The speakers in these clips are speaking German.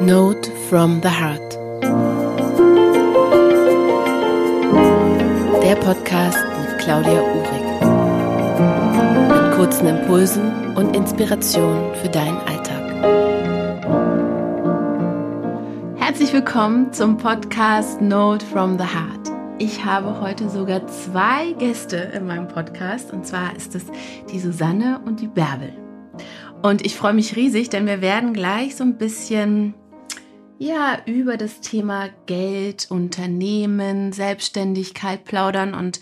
Note from the Heart. Der Podcast mit Claudia Uhrig. Mit kurzen Impulsen und Inspirationen für deinen Alltag. Herzlich willkommen zum Podcast Note from the Heart. Ich habe heute sogar zwei Gäste in meinem Podcast und zwar ist es die Susanne und die Bärbel. Und ich freue mich riesig, denn wir werden gleich so ein bisschen ja, über das Thema Geld, Unternehmen, Selbstständigkeit plaudern. Und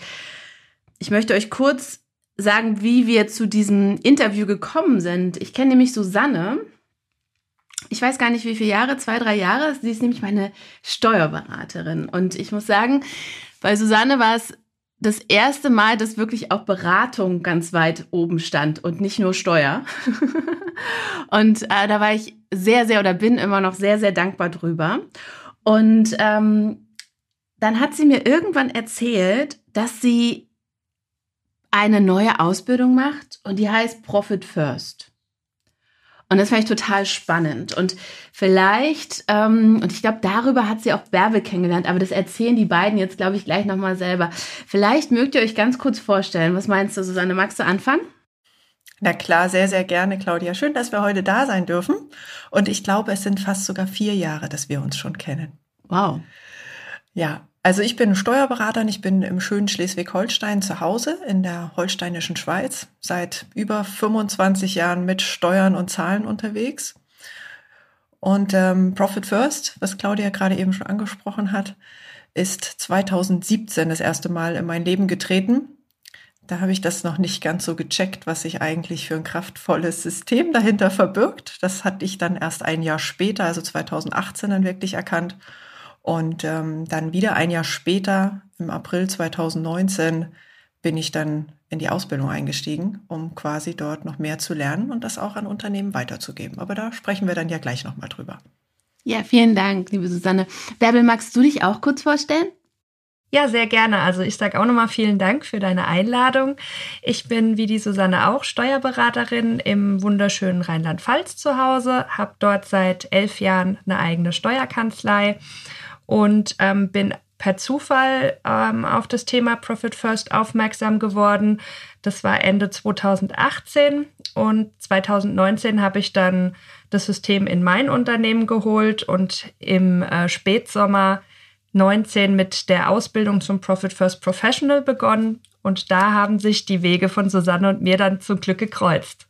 ich möchte euch kurz sagen, wie wir zu diesem Interview gekommen sind. Ich kenne nämlich Susanne. Ich weiß gar nicht, wie viele Jahre, zwei, drei Jahre. Sie ist nämlich meine Steuerberaterin. Und ich muss sagen, bei Susanne war es das erste Mal, dass wirklich auch Beratung ganz weit oben stand und nicht nur Steuer. und äh, da war ich sehr, sehr oder bin immer noch sehr, sehr dankbar drüber. Und ähm, dann hat sie mir irgendwann erzählt, dass sie eine neue Ausbildung macht und die heißt Profit First. Und das fand ich total spannend. Und vielleicht, ähm, und ich glaube, darüber hat sie auch Bärbel kennengelernt, aber das erzählen die beiden jetzt, glaube ich, gleich nochmal selber. Vielleicht mögt ihr euch ganz kurz vorstellen. Was meinst du, Susanne? Magst du anfangen? Na klar, sehr, sehr gerne, Claudia. Schön, dass wir heute da sein dürfen. Und ich glaube, es sind fast sogar vier Jahre, dass wir uns schon kennen. Wow. Ja, also ich bin Steuerberaterin, ich bin im schönen Schleswig-Holstein zu Hause in der holsteinischen Schweiz, seit über 25 Jahren mit Steuern und Zahlen unterwegs. Und ähm, Profit First, was Claudia gerade eben schon angesprochen hat, ist 2017 das erste Mal in mein Leben getreten. Da habe ich das noch nicht ganz so gecheckt, was sich eigentlich für ein kraftvolles System dahinter verbirgt. Das hatte ich dann erst ein Jahr später, also 2018, dann wirklich erkannt. Und ähm, dann wieder ein Jahr später, im April 2019, bin ich dann in die Ausbildung eingestiegen, um quasi dort noch mehr zu lernen und das auch an Unternehmen weiterzugeben. Aber da sprechen wir dann ja gleich nochmal drüber. Ja, vielen Dank, liebe Susanne. Bärbel, magst du dich auch kurz vorstellen? Ja, sehr gerne. Also ich sage auch nochmal vielen Dank für deine Einladung. Ich bin wie die Susanne auch Steuerberaterin im wunderschönen Rheinland-Pfalz zu Hause, habe dort seit elf Jahren eine eigene Steuerkanzlei und ähm, bin per Zufall ähm, auf das Thema Profit First aufmerksam geworden. Das war Ende 2018 und 2019 habe ich dann das System in mein Unternehmen geholt und im äh, Spätsommer 19 mit der Ausbildung zum Profit First Professional begonnen und da haben sich die Wege von Susanne und mir dann zum Glück gekreuzt.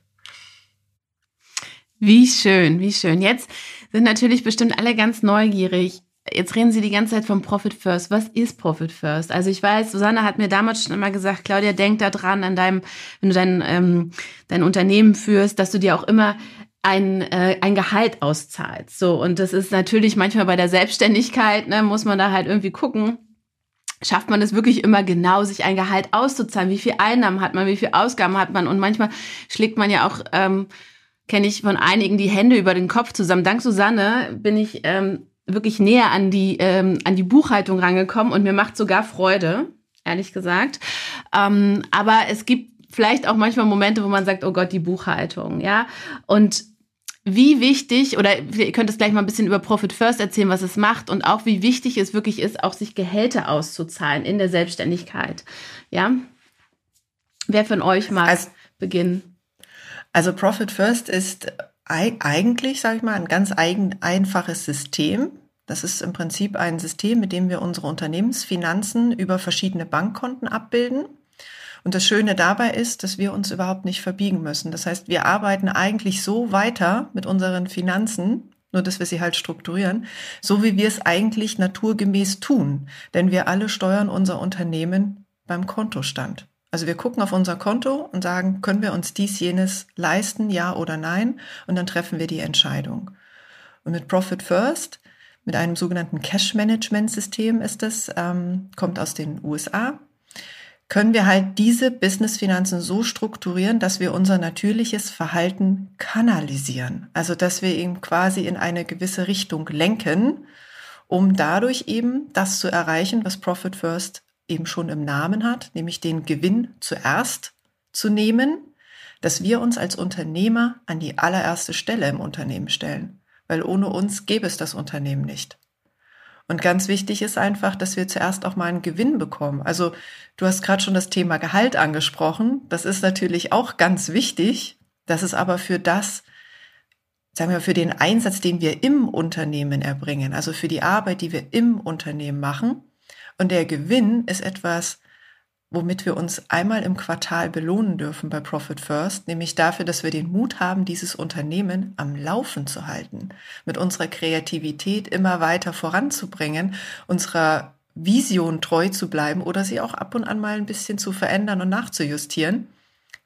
Wie schön, wie schön. Jetzt sind natürlich bestimmt alle ganz neugierig. Jetzt reden Sie die ganze Zeit vom Profit First. Was ist Profit First? Also ich weiß, Susanne hat mir damals schon immer gesagt, Claudia, denk da dran an deinem, wenn du dein, ähm, dein Unternehmen führst, dass du dir auch immer ein, äh, ein Gehalt auszahlst. So, und das ist natürlich manchmal bei der Selbstständigkeit, ne, muss man da halt irgendwie gucken, schafft man es wirklich immer genau, sich ein Gehalt auszuzahlen? Wie viel Einnahmen hat man, wie viel Ausgaben hat man? Und manchmal schlägt man ja auch, ähm, kenne ich von einigen die Hände über den Kopf zusammen. Dank Susanne bin ich ähm, wirklich näher an die, ähm, an die Buchhaltung rangekommen und mir macht sogar Freude, ehrlich gesagt. Ähm, aber es gibt vielleicht auch manchmal Momente, wo man sagt, oh Gott, die Buchhaltung, ja. Und wie wichtig, oder ihr könnt es gleich mal ein bisschen über Profit First erzählen, was es macht und auch wie wichtig es wirklich ist, auch sich Gehälter auszuzahlen in der Selbstständigkeit. Ja? Wer von euch mag also, beginnen? Also Profit First ist eigentlich, sage ich mal, ein ganz eigen, einfaches System. Das ist im Prinzip ein System, mit dem wir unsere Unternehmensfinanzen über verschiedene Bankkonten abbilden. Und das Schöne dabei ist, dass wir uns überhaupt nicht verbiegen müssen. Das heißt, wir arbeiten eigentlich so weiter mit unseren Finanzen, nur dass wir sie halt strukturieren, so wie wir es eigentlich naturgemäß tun. Denn wir alle steuern unser Unternehmen beim Kontostand. Also wir gucken auf unser Konto und sagen, können wir uns dies, jenes leisten, ja oder nein? Und dann treffen wir die Entscheidung. Und mit Profit First, mit einem sogenannten Cash Management System ist es, ähm, kommt aus den USA, können wir halt diese Businessfinanzen so strukturieren, dass wir unser natürliches Verhalten kanalisieren. Also dass wir ihn quasi in eine gewisse Richtung lenken, um dadurch eben das zu erreichen, was Profit First eben schon im Namen hat, nämlich den Gewinn zuerst zu nehmen, dass wir uns als Unternehmer an die allererste Stelle im Unternehmen stellen, weil ohne uns gäbe es das Unternehmen nicht. Und ganz wichtig ist einfach, dass wir zuerst auch mal einen Gewinn bekommen. Also du hast gerade schon das Thema Gehalt angesprochen. Das ist natürlich auch ganz wichtig. Das ist aber für das, sagen wir, für den Einsatz, den wir im Unternehmen erbringen, also für die Arbeit, die wir im Unternehmen machen. Und der Gewinn ist etwas, womit wir uns einmal im Quartal belohnen dürfen bei Profit First, nämlich dafür, dass wir den Mut haben, dieses Unternehmen am Laufen zu halten, mit unserer Kreativität immer weiter voranzubringen, unserer Vision treu zu bleiben oder sie auch ab und an mal ein bisschen zu verändern und nachzujustieren.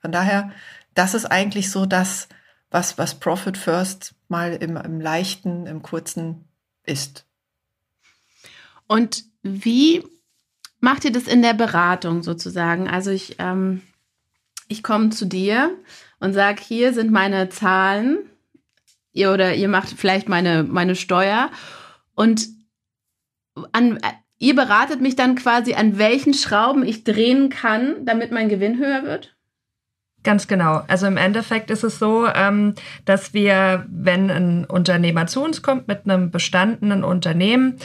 Von daher, das ist eigentlich so das, was, was Profit First mal im, im leichten, im kurzen ist. Und wie macht ihr das in der Beratung sozusagen? Also ich, ähm, ich komme zu dir und sage, hier sind meine Zahlen, ihr oder ihr macht vielleicht meine, meine Steuer und an, ihr beratet mich dann quasi, an welchen Schrauben ich drehen kann, damit mein Gewinn höher wird? Ganz genau. Also im Endeffekt ist es so, ähm, dass wir, wenn ein Unternehmer zu uns kommt mit einem bestandenen Unternehmen,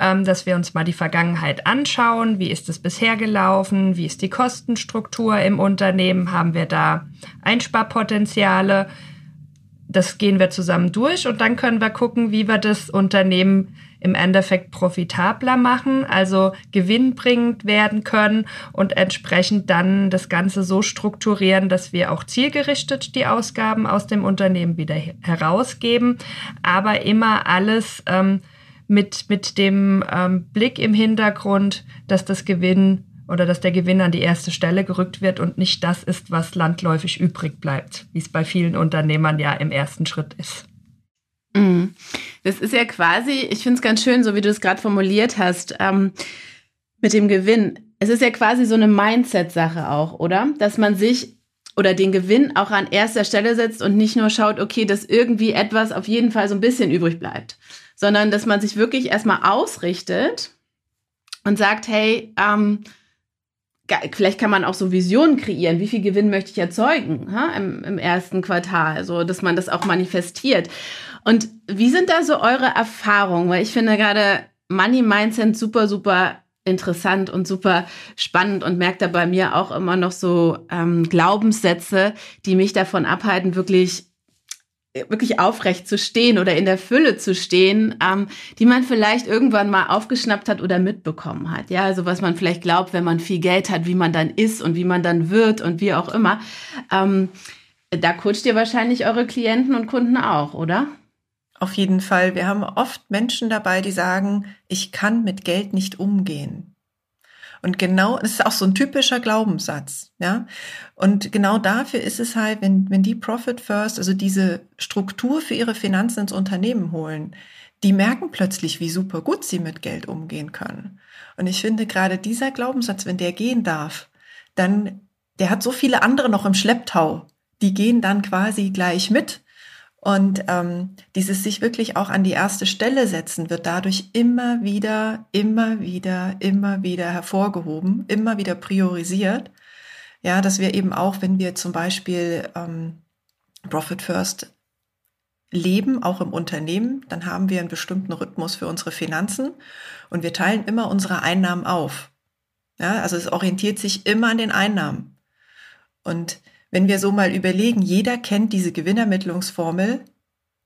ähm, dass wir uns mal die Vergangenheit anschauen. Wie ist es bisher gelaufen? Wie ist die Kostenstruktur im Unternehmen? Haben wir da Einsparpotenziale? Das gehen wir zusammen durch und dann können wir gucken, wie wir das Unternehmen im Endeffekt profitabler machen, also gewinnbringend werden können und entsprechend dann das Ganze so strukturieren, dass wir auch zielgerichtet die Ausgaben aus dem Unternehmen wieder herausgeben, aber immer alles ähm, mit, mit dem ähm, Blick im Hintergrund, dass das Gewinn oder dass der Gewinn an die erste Stelle gerückt wird und nicht das ist, was landläufig übrig bleibt, wie es bei vielen Unternehmern ja im ersten Schritt ist. Mhm. Das ist ja quasi, ich finde es ganz schön, so wie du es gerade formuliert hast, ähm, mit dem Gewinn. Es ist ja quasi so eine Mindset-Sache auch, oder? Dass man sich oder den Gewinn auch an erster Stelle setzt und nicht nur schaut, okay, dass irgendwie etwas auf jeden Fall so ein bisschen übrig bleibt, sondern dass man sich wirklich erstmal ausrichtet und sagt, hey, ähm, vielleicht kann man auch so Visionen kreieren, wie viel Gewinn möchte ich erzeugen ha, im, im ersten Quartal, so dass man das auch manifestiert. Und wie sind da so eure Erfahrungen? Weil ich finde gerade Money Mindset super, super interessant und super spannend und merke da bei mir auch immer noch so ähm, Glaubenssätze, die mich davon abhalten, wirklich wirklich aufrecht zu stehen oder in der Fülle zu stehen, ähm, die man vielleicht irgendwann mal aufgeschnappt hat oder mitbekommen hat. Ja, also was man vielleicht glaubt, wenn man viel Geld hat, wie man dann ist und wie man dann wird und wie auch immer. Ähm, da coacht ihr wahrscheinlich eure Klienten und Kunden auch, oder? Auf jeden Fall. Wir haben oft Menschen dabei, die sagen, ich kann mit Geld nicht umgehen. Und genau, das ist auch so ein typischer Glaubenssatz, ja. Und genau dafür ist es halt, wenn, wenn die Profit First, also diese Struktur für ihre Finanzen ins Unternehmen holen, die merken plötzlich, wie super gut sie mit Geld umgehen können. Und ich finde gerade dieser Glaubenssatz, wenn der gehen darf, dann, der hat so viele andere noch im Schlepptau. Die gehen dann quasi gleich mit und ähm, dieses sich wirklich auch an die erste Stelle setzen wird dadurch immer wieder, immer wieder, immer wieder hervorgehoben, immer wieder priorisiert. Ja, dass wir eben auch, wenn wir zum Beispiel ähm, Profit First leben, auch im Unternehmen, dann haben wir einen bestimmten Rhythmus für unsere Finanzen und wir teilen immer unsere Einnahmen auf. Ja, also es orientiert sich immer an den Einnahmen. Und wenn wir so mal überlegen, jeder kennt diese Gewinnermittlungsformel,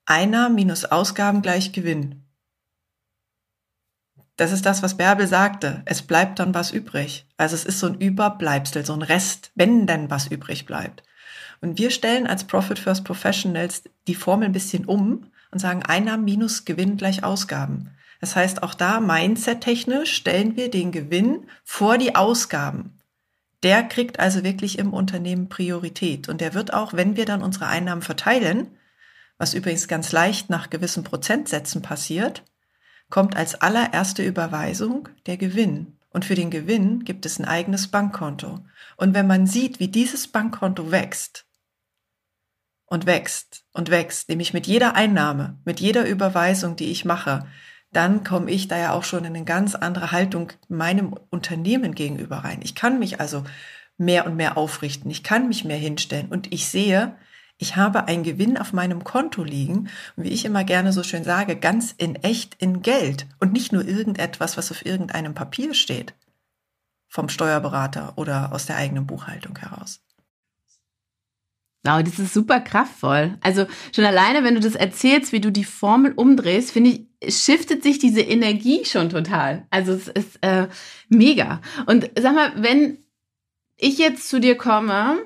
Einnahmen minus Ausgaben gleich Gewinn. Das ist das, was Bärbel sagte. Es bleibt dann was übrig. Also es ist so ein Überbleibsel, so ein Rest, wenn denn was übrig bleibt. Und wir stellen als Profit First Professionals die Formel ein bisschen um und sagen Einnahmen minus Gewinn gleich Ausgaben. Das heißt, auch da mindset-technisch stellen wir den Gewinn vor die Ausgaben. Der kriegt also wirklich im Unternehmen Priorität. Und der wird auch, wenn wir dann unsere Einnahmen verteilen, was übrigens ganz leicht nach gewissen Prozentsätzen passiert, kommt als allererste Überweisung der Gewinn. Und für den Gewinn gibt es ein eigenes Bankkonto. Und wenn man sieht, wie dieses Bankkonto wächst und wächst und wächst, nämlich mit jeder Einnahme, mit jeder Überweisung, die ich mache, dann komme ich da ja auch schon in eine ganz andere Haltung meinem Unternehmen gegenüber rein. Ich kann mich also mehr und mehr aufrichten. Ich kann mich mehr hinstellen und ich sehe, ich habe einen Gewinn auf meinem Konto liegen und wie ich immer gerne so schön sage, ganz in echt in Geld und nicht nur irgendetwas, was auf irgendeinem Papier steht vom Steuerberater oder aus der eigenen Buchhaltung heraus. Wow, das ist super kraftvoll. Also schon alleine, wenn du das erzählst, wie du die Formel umdrehst, finde ich, shiftet sich diese Energie schon total. Also es ist äh, mega. Und sag mal, wenn ich jetzt zu dir komme,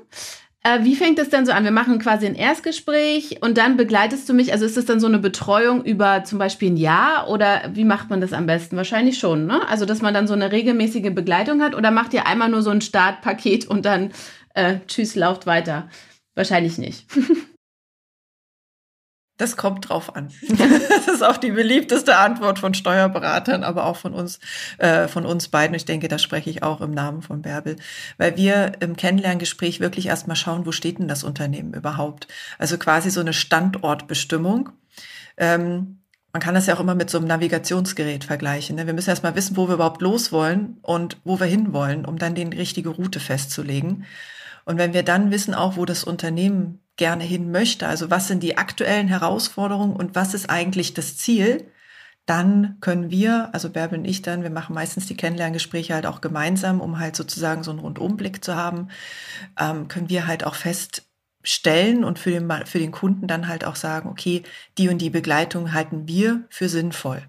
äh, wie fängt das denn so an? Wir machen quasi ein Erstgespräch und dann begleitest du mich. Also ist das dann so eine Betreuung über zum Beispiel ein Jahr oder wie macht man das am besten? Wahrscheinlich schon, ne? Also dass man dann so eine regelmäßige Begleitung hat oder macht ihr einmal nur so ein Startpaket und dann äh, tschüss, lauft weiter? Wahrscheinlich nicht. Das kommt drauf an. Das ist auch die beliebteste Antwort von Steuerberatern, aber auch von uns, äh, von uns beiden. Ich denke, da spreche ich auch im Namen von Bärbel, weil wir im Kennenlerngespräch wirklich erstmal schauen, wo steht denn das Unternehmen überhaupt? Also quasi so eine Standortbestimmung. Ähm, man kann das ja auch immer mit so einem Navigationsgerät vergleichen. Ne? Wir müssen erstmal wissen, wo wir überhaupt los wollen und wo wir hinwollen, um dann die richtige Route festzulegen. Und wenn wir dann wissen auch, wo das Unternehmen gerne hin möchte, also was sind die aktuellen Herausforderungen und was ist eigentlich das Ziel, dann können wir, also Bärbel und ich dann, wir machen meistens die Kennenlerngespräche halt auch gemeinsam, um halt sozusagen so einen Rundumblick zu haben, ähm, können wir halt auch feststellen und für den, für den Kunden dann halt auch sagen, okay, die und die Begleitung halten wir für sinnvoll.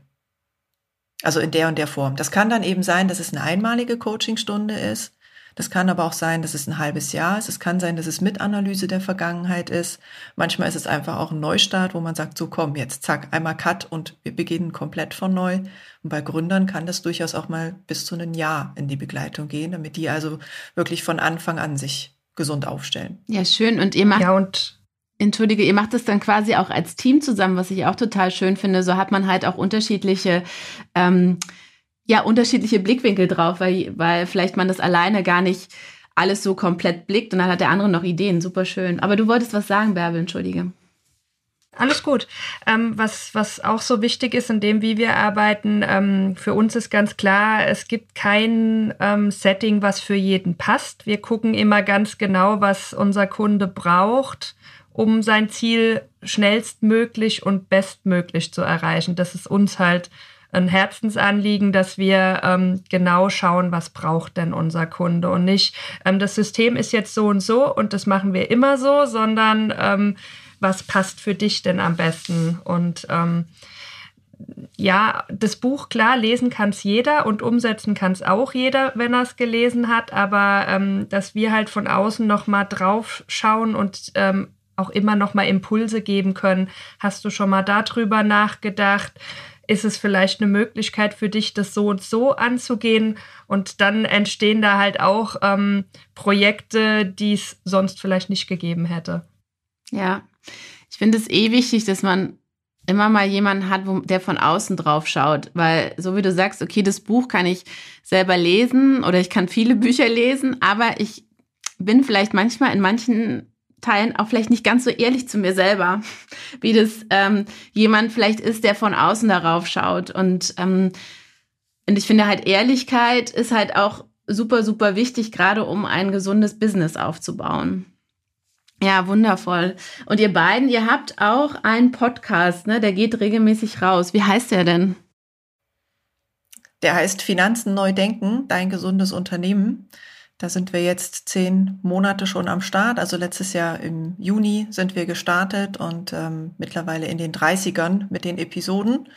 Also in der und der Form. Das kann dann eben sein, dass es eine einmalige Coachingstunde ist. Das kann aber auch sein, dass es ein halbes Jahr ist. Es kann sein, dass es mit Analyse der Vergangenheit ist. Manchmal ist es einfach auch ein Neustart, wo man sagt, so komm, jetzt zack, einmal Cut und wir beginnen komplett von neu. Und bei Gründern kann das durchaus auch mal bis zu einem Jahr in die Begleitung gehen, damit die also wirklich von Anfang an sich gesund aufstellen. Ja, schön. Und ihr macht. Ja, und Entschuldige, ihr macht es dann quasi auch als Team zusammen, was ich auch total schön finde. So hat man halt auch unterschiedliche ähm, ja unterschiedliche Blickwinkel drauf, weil, weil vielleicht man das alleine gar nicht alles so komplett blickt und dann hat der andere noch Ideen. Super schön. Aber du wolltest was sagen, Bärbel, entschuldige. Alles gut. Ähm, was, was auch so wichtig ist in dem, wie wir arbeiten, ähm, für uns ist ganz klar, es gibt kein ähm, Setting, was für jeden passt. Wir gucken immer ganz genau, was unser Kunde braucht, um sein Ziel schnellstmöglich und bestmöglich zu erreichen. Das ist uns halt ein Herzensanliegen, dass wir ähm, genau schauen, was braucht denn unser Kunde und nicht, ähm, das System ist jetzt so und so und das machen wir immer so, sondern ähm, was passt für dich denn am besten? Und ähm, ja, das Buch, klar, lesen kann es jeder und umsetzen kann es auch jeder, wenn er es gelesen hat, aber ähm, dass wir halt von außen nochmal drauf schauen und ähm, auch immer nochmal Impulse geben können. Hast du schon mal darüber nachgedacht? Ist es vielleicht eine Möglichkeit für dich, das so und so anzugehen. Und dann entstehen da halt auch ähm, Projekte, die es sonst vielleicht nicht gegeben hätte. Ja, ich finde es eh wichtig, dass man immer mal jemanden hat, wo, der von außen drauf schaut. Weil, so wie du sagst, okay, das Buch kann ich selber lesen oder ich kann viele Bücher lesen, aber ich bin vielleicht manchmal in manchen Teilen auch vielleicht nicht ganz so ehrlich zu mir selber, wie das ähm, jemand vielleicht ist, der von außen darauf schaut. Und, ähm, und ich finde halt, Ehrlichkeit ist halt auch super, super wichtig, gerade um ein gesundes Business aufzubauen. Ja, wundervoll. Und ihr beiden, ihr habt auch einen Podcast, ne? Der geht regelmäßig raus. Wie heißt der denn? Der heißt Finanzen neu denken, dein gesundes Unternehmen. Da sind wir jetzt zehn Monate schon am Start. Also letztes Jahr im Juni sind wir gestartet und ähm, mittlerweile in den 30ern mit den Episoden.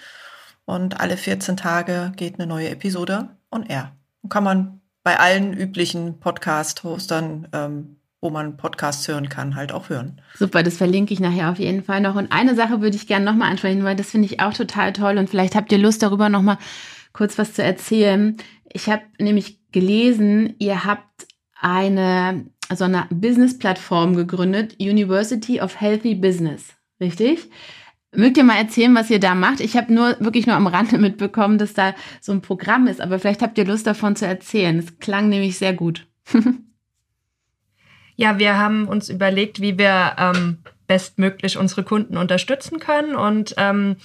Und alle 14 Tage geht eine neue Episode on air. Und kann man bei allen üblichen Podcast-Hostern, ähm, wo man Podcasts hören kann, halt auch hören. Super, das verlinke ich nachher auf jeden Fall noch. Und eine Sache würde ich gerne nochmal ansprechen, weil das finde ich auch total toll und vielleicht habt ihr Lust darüber nochmal kurz was zu erzählen. Ich habe nämlich gelesen, ihr habt eine, also eine Business-Plattform gegründet, University of Healthy Business. Richtig? Mögt ihr mal erzählen, was ihr da macht? Ich habe nur wirklich nur am Rande mitbekommen, dass da so ein Programm ist, aber vielleicht habt ihr Lust davon zu erzählen. Es klang nämlich sehr gut. ja, wir haben uns überlegt, wie wir ähm, bestmöglich unsere Kunden unterstützen können und ähm,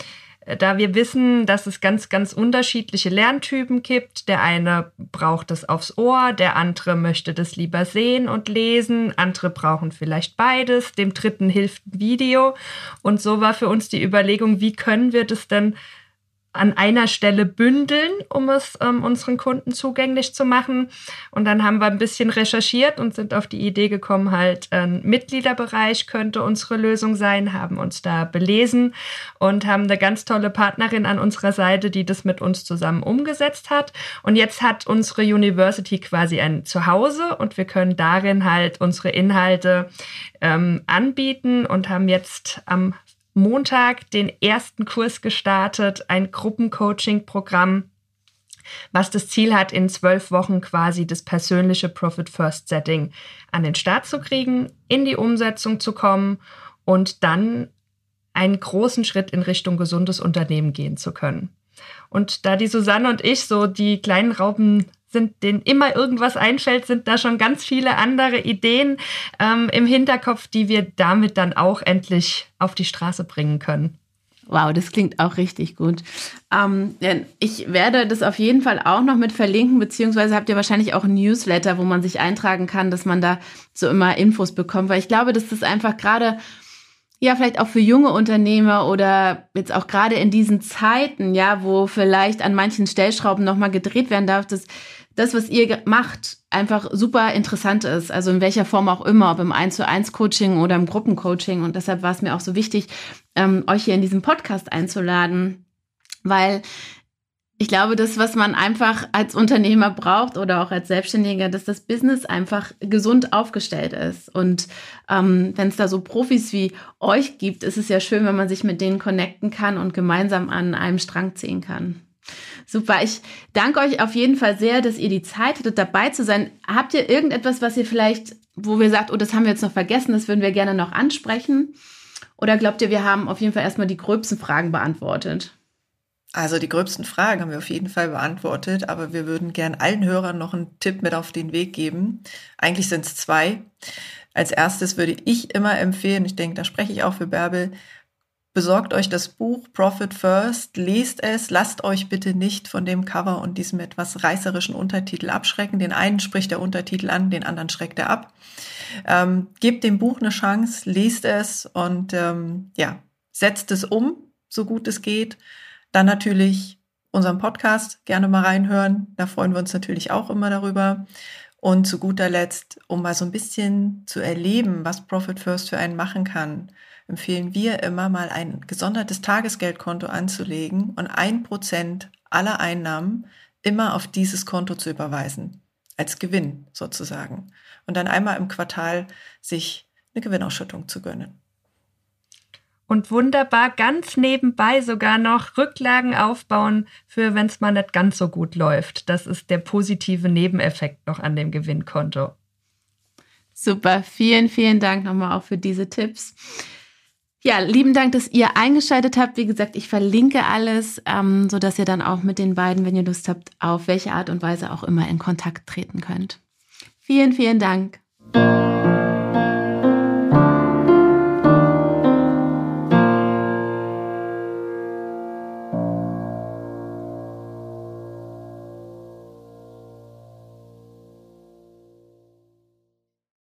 da wir wissen, dass es ganz, ganz unterschiedliche Lerntypen gibt. Der eine braucht es aufs Ohr, der andere möchte das lieber sehen und lesen, andere brauchen vielleicht beides, dem dritten hilft ein Video. Und so war für uns die Überlegung, wie können wir das denn an einer Stelle bündeln, um es ähm, unseren Kunden zugänglich zu machen. Und dann haben wir ein bisschen recherchiert und sind auf die Idee gekommen, halt ein Mitgliederbereich könnte unsere Lösung sein, haben uns da belesen und haben eine ganz tolle Partnerin an unserer Seite, die das mit uns zusammen umgesetzt hat. Und jetzt hat unsere University quasi ein Zuhause und wir können darin halt unsere Inhalte ähm, anbieten und haben jetzt am Montag den ersten Kurs gestartet, ein Gruppencoaching-Programm, was das Ziel hat, in zwölf Wochen quasi das persönliche Profit First Setting an den Start zu kriegen, in die Umsetzung zu kommen und dann einen großen Schritt in Richtung gesundes Unternehmen gehen zu können. Und da die Susanne und ich so die kleinen Raupen sind, denen immer irgendwas einfällt, sind da schon ganz viele andere Ideen ähm, im Hinterkopf, die wir damit dann auch endlich auf die Straße bringen können. Wow, das klingt auch richtig gut. Ähm, ich werde das auf jeden Fall auch noch mit verlinken, beziehungsweise habt ihr wahrscheinlich auch ein Newsletter, wo man sich eintragen kann, dass man da so immer Infos bekommt, weil ich glaube, dass das einfach gerade ja, vielleicht auch für junge Unternehmer oder jetzt auch gerade in diesen Zeiten, ja, wo vielleicht an manchen Stellschrauben nochmal gedreht werden darf, dass das, was ihr macht, einfach super interessant ist. Also in welcher Form auch immer, ob im 1 zu 1 Coaching oder im Gruppencoaching. Und deshalb war es mir auch so wichtig, ähm, euch hier in diesem Podcast einzuladen, weil ich glaube, das, was man einfach als Unternehmer braucht oder auch als Selbstständiger, dass das Business einfach gesund aufgestellt ist. Und ähm, wenn es da so Profis wie euch gibt, ist es ja schön, wenn man sich mit denen connecten kann und gemeinsam an einem Strang ziehen kann. Super, ich danke euch auf jeden Fall sehr, dass ihr die Zeit hattet, dabei zu sein. Habt ihr irgendetwas, was ihr vielleicht, wo wir sagt, oh, das haben wir jetzt noch vergessen, das würden wir gerne noch ansprechen? Oder glaubt ihr, wir haben auf jeden Fall erstmal die gröbsten Fragen beantwortet? Also die gröbsten Fragen haben wir auf jeden Fall beantwortet, aber wir würden gern allen Hörern noch einen Tipp mit auf den Weg geben. Eigentlich sind es zwei. Als erstes würde ich immer empfehlen, ich denke, da spreche ich auch für Bärbel, Besorgt euch das Buch Profit First, lest es, lasst euch bitte nicht von dem Cover und diesem etwas reißerischen Untertitel abschrecken. Den einen spricht der Untertitel an, den anderen schreckt er ab. Ähm, gebt dem Buch eine Chance, lest es und ähm, ja, setzt es um, so gut es geht. Dann natürlich unseren Podcast gerne mal reinhören. Da freuen wir uns natürlich auch immer darüber. Und zu guter Letzt, um mal so ein bisschen zu erleben, was Profit First für einen machen kann empfehlen wir immer mal ein gesondertes Tagesgeldkonto anzulegen und ein Prozent aller Einnahmen immer auf dieses Konto zu überweisen. Als Gewinn sozusagen. Und dann einmal im Quartal sich eine Gewinnausschüttung zu gönnen. Und wunderbar ganz nebenbei sogar noch Rücklagen aufbauen für, wenn es mal nicht ganz so gut läuft. Das ist der positive Nebeneffekt noch an dem Gewinnkonto. Super, vielen, vielen Dank nochmal auch für diese Tipps. Ja, lieben Dank, dass ihr eingeschaltet habt. Wie gesagt, ich verlinke alles, ähm, so dass ihr dann auch mit den beiden, wenn ihr Lust habt, auf welche Art und Weise auch immer in Kontakt treten könnt. Vielen, vielen Dank.